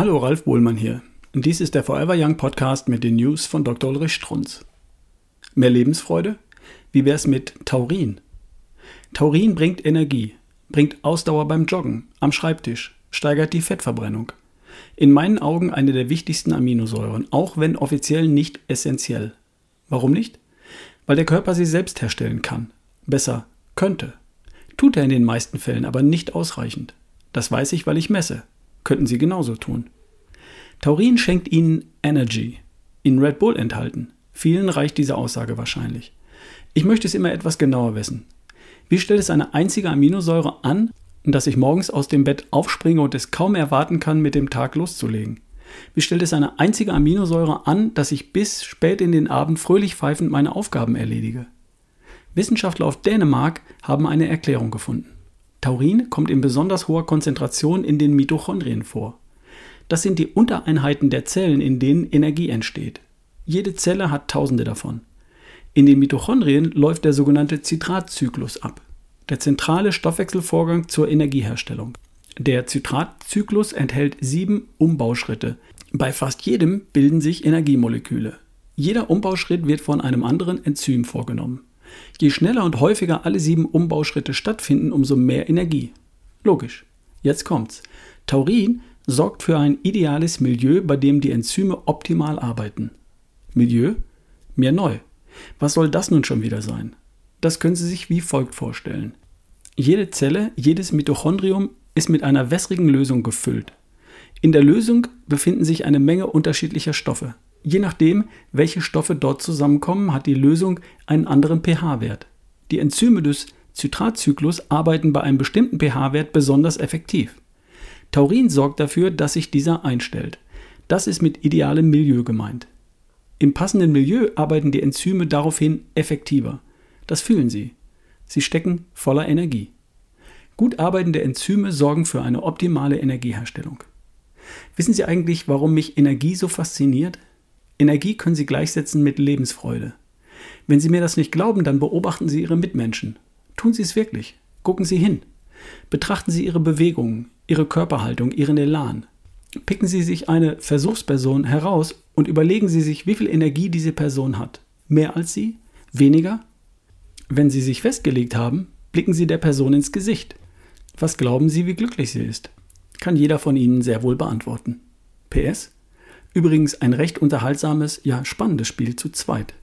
Hallo, Ralf Bohlmann hier. Dies ist der Forever Young Podcast mit den News von Dr. Ulrich Strunz. Mehr Lebensfreude? Wie wär's mit Taurin? Taurin bringt Energie, bringt Ausdauer beim Joggen, am Schreibtisch, steigert die Fettverbrennung. In meinen Augen eine der wichtigsten Aminosäuren, auch wenn offiziell nicht essentiell. Warum nicht? Weil der Körper sie selbst herstellen kann. Besser könnte. Tut er in den meisten Fällen aber nicht ausreichend. Das weiß ich, weil ich messe. Könnten Sie genauso tun. Taurin schenkt Ihnen Energy. In Red Bull enthalten. Vielen reicht diese Aussage wahrscheinlich. Ich möchte es immer etwas genauer wissen. Wie stellt es eine einzige Aminosäure an, dass ich morgens aus dem Bett aufspringe und es kaum erwarten kann, mit dem Tag loszulegen? Wie stellt es eine einzige Aminosäure an, dass ich bis spät in den Abend fröhlich pfeifend meine Aufgaben erledige? Wissenschaftler aus Dänemark haben eine Erklärung gefunden. Taurin kommt in besonders hoher Konzentration in den Mitochondrien vor. Das sind die Untereinheiten der Zellen, in denen Energie entsteht. Jede Zelle hat tausende davon. In den Mitochondrien läuft der sogenannte Zitratzyklus ab, der zentrale Stoffwechselvorgang zur Energieherstellung. Der Zitratzyklus enthält sieben Umbauschritte. Bei fast jedem bilden sich Energiemoleküle. Jeder Umbauschritt wird von einem anderen Enzym vorgenommen. Je schneller und häufiger alle sieben Umbauschritte stattfinden, umso mehr Energie. Logisch. Jetzt kommt's. Taurin sorgt für ein ideales Milieu, bei dem die Enzyme optimal arbeiten. Milieu? Mehr neu. Was soll das nun schon wieder sein? Das können Sie sich wie folgt vorstellen. Jede Zelle, jedes Mitochondrium ist mit einer wässrigen Lösung gefüllt. In der Lösung befinden sich eine Menge unterschiedlicher Stoffe. Je nachdem, welche Stoffe dort zusammenkommen, hat die Lösung einen anderen pH-Wert. Die Enzyme des Zitratzyklus arbeiten bei einem bestimmten pH-Wert besonders effektiv. Taurin sorgt dafür, dass sich dieser einstellt. Das ist mit idealem Milieu gemeint. Im passenden Milieu arbeiten die Enzyme daraufhin effektiver. Das fühlen Sie. Sie stecken voller Energie. Gut arbeitende Enzyme sorgen für eine optimale Energieherstellung. Wissen Sie eigentlich, warum mich Energie so fasziniert? Energie können Sie gleichsetzen mit Lebensfreude. Wenn Sie mir das nicht glauben, dann beobachten Sie Ihre Mitmenschen. Tun Sie es wirklich. Gucken Sie hin. Betrachten Sie Ihre Bewegungen, Ihre Körperhaltung, Ihren Elan. Picken Sie sich eine Versuchsperson heraus und überlegen Sie sich, wie viel Energie diese Person hat. Mehr als Sie? Weniger? Wenn Sie sich festgelegt haben, blicken Sie der Person ins Gesicht. Was glauben Sie, wie glücklich sie ist? Kann jeder von Ihnen sehr wohl beantworten. PS? Übrigens ein recht unterhaltsames, ja spannendes Spiel zu zweit.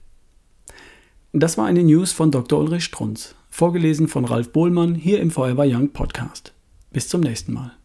Das war eine News von Dr. Ulrich Strunz, vorgelesen von Ralf Bohlmann hier im Forever Young Podcast. Bis zum nächsten Mal.